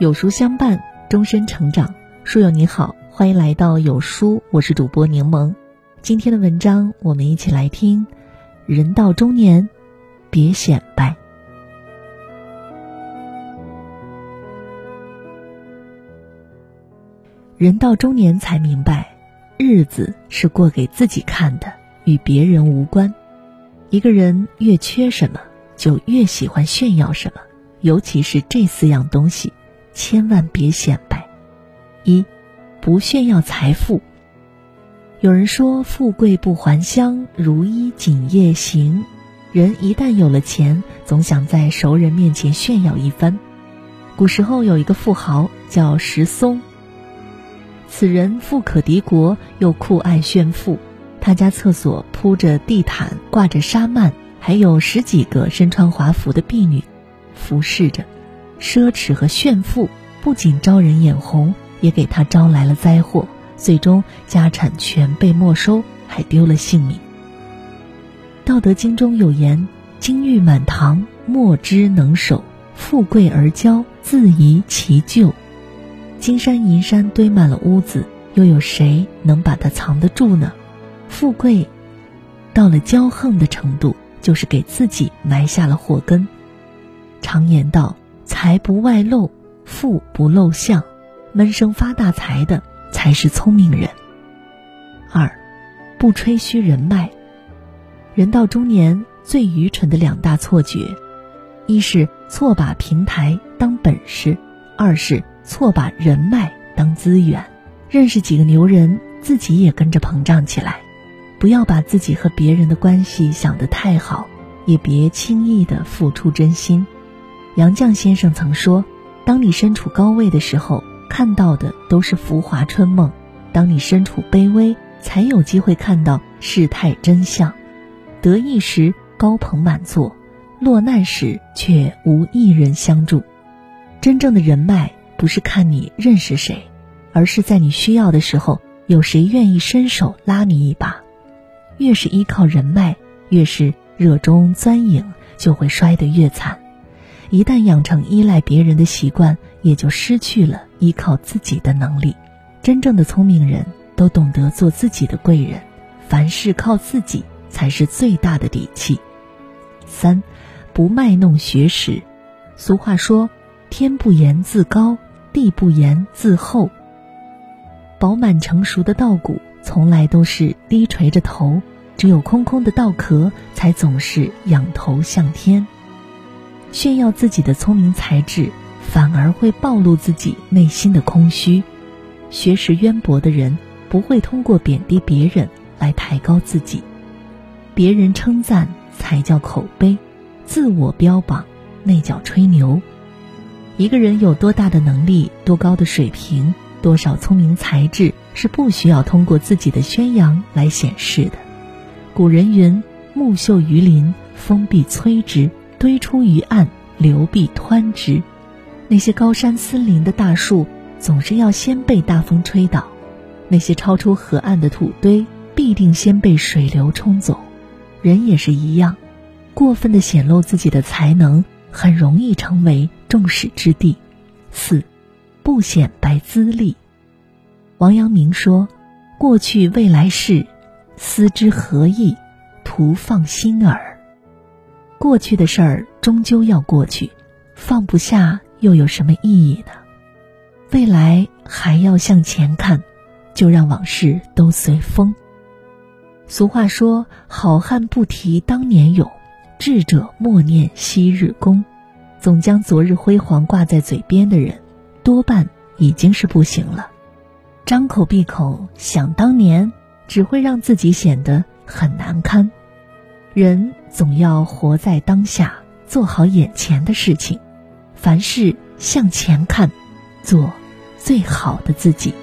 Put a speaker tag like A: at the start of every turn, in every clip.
A: 有书相伴，终身成长。书友你好，欢迎来到有书，我是主播柠檬。今天的文章，我们一起来听：人到中年，别显摆。人到中年才明白，日子是过给自己看的，与别人无关。一个人越缺什么，就越喜欢炫耀什么，尤其是这四样东西。千万别显摆。一，不炫耀财富。有人说：“富贵不还乡，如衣锦夜行。”人一旦有了钱，总想在熟人面前炫耀一番。古时候有一个富豪叫石松，此人富可敌国，又酷爱炫富。他家厕所铺着地毯，挂着纱幔，还有十几个身穿华服的婢女服侍着。奢侈和炫富不仅招人眼红，也给他招来了灾祸，最终家产全被没收，还丢了性命。《道德经》中有言：“金玉满堂，莫之能守；富贵而骄，自遗其咎。”金山银山堆满了屋子，又有谁能把它藏得住呢？富贵到了骄横的程度，就是给自己埋下了祸根。常言道。财不外露，富不露相，闷声发大财的才是聪明人。二，不吹嘘人脉。人到中年最愚蠢的两大错觉，一是错把平台当本事，二是错把人脉当资源。认识几个牛人，自己也跟着膨胀起来。不要把自己和别人的关系想得太好，也别轻易的付出真心。杨绛先生曾说：“当你身处高位的时候，看到的都是浮华春梦；当你身处卑微，才有机会看到事态真相。得意时高朋满座，落难时却无一人相助。真正的人脉不是看你认识谁，而是在你需要的时候，有谁愿意伸手拉你一把。越是依靠人脉，越是热衷钻营，就会摔得越惨。”一旦养成依赖别人的习惯，也就失去了依靠自己的能力。真正的聪明人都懂得做自己的贵人，凡事靠自己才是最大的底气。三，不卖弄学识。俗话说：“天不言自高，地不言自厚。”饱满成熟的稻谷从来都是低垂着头，只有空空的稻壳才总是仰头向天。炫耀自己的聪明才智，反而会暴露自己内心的空虚。学识渊博的人不会通过贬低别人来抬高自己，别人称赞才叫口碑，自我标榜那叫吹牛。一个人有多大的能力、多高的水平、多少聪明才智，是不需要通过自己的宣扬来显示的。古人云：“木秀于林，风必摧之。”堆出于岸，流必湍之。那些高山森林的大树，总是要先被大风吹倒；那些超出河岸的土堆，必定先被水流冲走。人也是一样，过分的显露自己的才能，很容易成为众矢之的。四，不显摆资历。王阳明说：“过去未来事，思之何益？徒放心耳。”过去的事儿终究要过去，放不下又有什么意义呢？未来还要向前看，就让往事都随风。俗话说：“好汉不提当年勇，智者莫念昔日功。”总将昨日辉煌挂在嘴边的人，多半已经是不行了。张口闭口想当年，只会让自己显得很难堪。人总要活在当下，做好眼前的事情，凡事向前看，做最好的自己。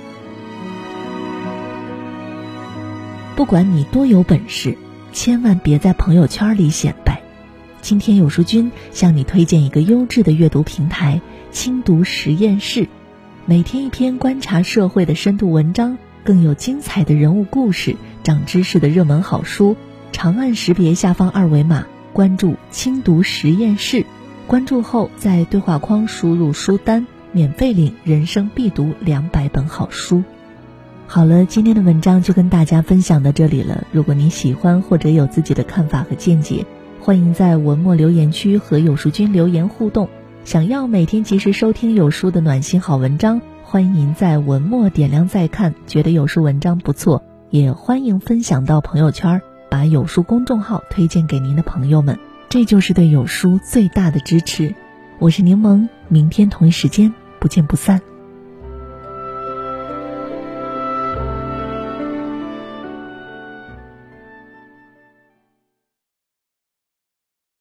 A: 不管你多有本事，千万别在朋友圈里显摆。今天有书君向你推荐一个优质的阅读平台——轻读实验室，每天一篇观察社会的深度文章，更有精彩的人物故事、长知识的热门好书。长按识别下方二维码，关注“轻读实验室”。关注后，在对话框输入书单，免费领人生必读两百本好书。好了，今天的文章就跟大家分享到这里了。如果您喜欢或者有自己的看法和见解，欢迎在文末留言区和有书君留言互动。想要每天及时收听有书的暖心好文章，欢迎您在文末点亮再看。觉得有书文章不错，也欢迎分享到朋友圈，把有书公众号推荐给您的朋友们，这就是对有书最大的支持。我是柠檬，明天同一时间不见不散。